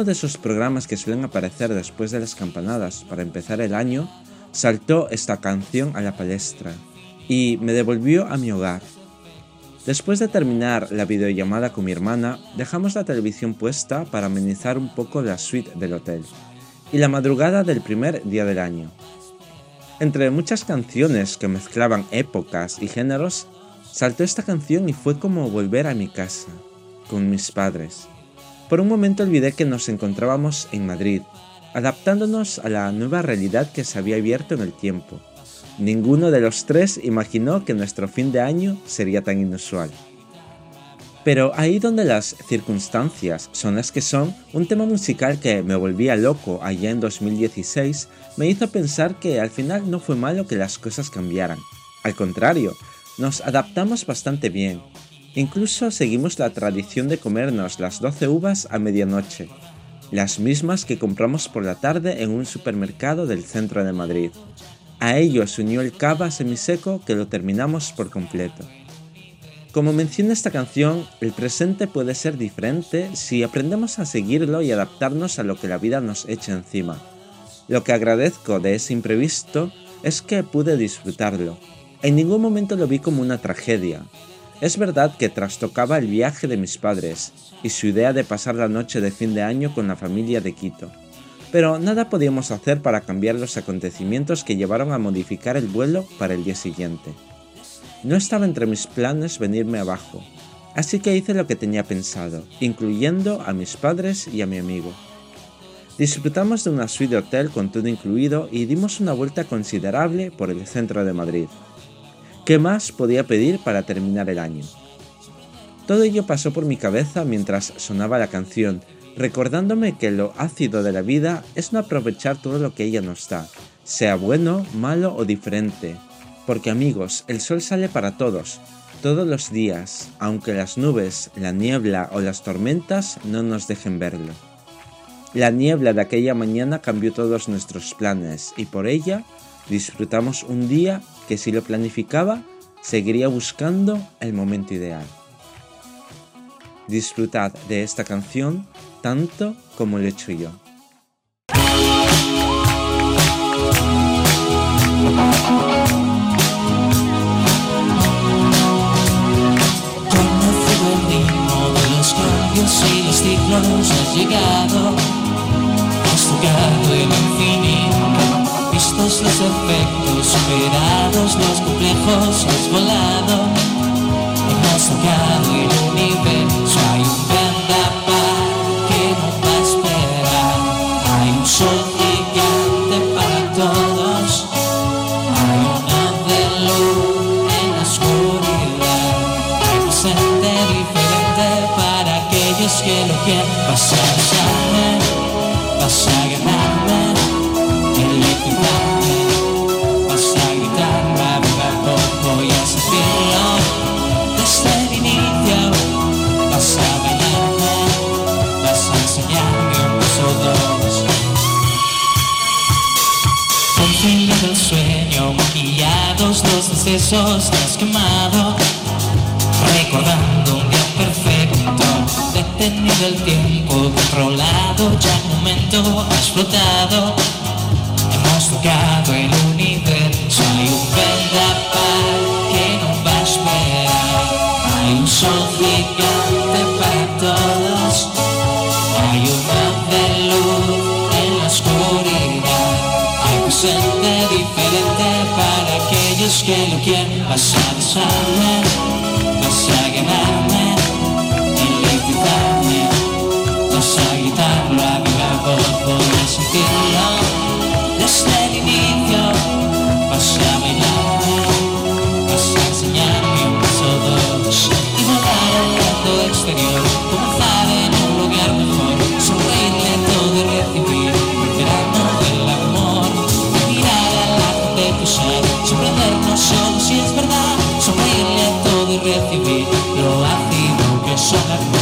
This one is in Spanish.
uno de esos programas que suelen aparecer después de las campanadas para empezar el año, saltó esta canción a la palestra y me devolvió a mi hogar. Después de terminar la videollamada con mi hermana, dejamos la televisión puesta para amenizar un poco la suite del hotel y la madrugada del primer día del año. Entre muchas canciones que mezclaban épocas y géneros, saltó esta canción y fue como volver a mi casa, con mis padres. Por un momento olvidé que nos encontrábamos en Madrid, adaptándonos a la nueva realidad que se había abierto en el tiempo. Ninguno de los tres imaginó que nuestro fin de año sería tan inusual. Pero ahí donde las circunstancias son las que son, un tema musical que me volvía loco allá en 2016 me hizo pensar que al final no fue malo que las cosas cambiaran. Al contrario, nos adaptamos bastante bien. Incluso seguimos la tradición de comernos las 12 uvas a medianoche, las mismas que compramos por la tarde en un supermercado del centro de Madrid. A ello se unió el cava semiseco que lo terminamos por completo. Como menciona esta canción, el presente puede ser diferente si aprendemos a seguirlo y adaptarnos a lo que la vida nos echa encima. Lo que agradezco de ese imprevisto es que pude disfrutarlo. En ningún momento lo vi como una tragedia. Es verdad que trastocaba el viaje de mis padres y su idea de pasar la noche de fin de año con la familia de Quito. Pero nada podíamos hacer para cambiar los acontecimientos que llevaron a modificar el vuelo para el día siguiente. No estaba entre mis planes venirme abajo, así que hice lo que tenía pensado, incluyendo a mis padres y a mi amigo. Disfrutamos de una suite de hotel con todo incluido y dimos una vuelta considerable por el centro de Madrid. ¿Qué más podía pedir para terminar el año? Todo ello pasó por mi cabeza mientras sonaba la canción, recordándome que lo ácido de la vida es no aprovechar todo lo que ella nos da, sea bueno, malo o diferente, porque amigos, el sol sale para todos, todos los días, aunque las nubes, la niebla o las tormentas no nos dejen verlo. La niebla de aquella mañana cambió todos nuestros planes y por ella disfrutamos un día que si lo planificaba, seguiría buscando el momento ideal. Disfrutad de esta canción tanto como lo he hecho yo. y los has llegado, el infinito, vistos los efectos, superados los complejos, has volado, hemos tocado el universo, hay un vendaval que no va a esperar, hay un sol gigante para todos, hay una de en la oscuridad, hay presente diferente para aquellos que lo quieren. Vas a besarme, vas a ganarme, excesos, te has quemado, recordando un día perfecto, detenido el tiempo, controlado, ya el momento has flotado, hemos tocado el universo, hay un vendaval que no va a esperar, hay un sol gigante para todos, hay una de luz en la oscuridad, hay presente diferente para Λούκες και λουκέ Μας άδεισανε Μας πασά Ελεκτητάνε Μας αγιτάρλο Αβηγαγό Πολλές φίλο Δεν στέλνει νύχιο Μας αμιλάνε Μας αξινιάνε Μας οδός Η βολάρα από το εξωτεριό Που μου φάει και θυμή Ο Αθήνα και ο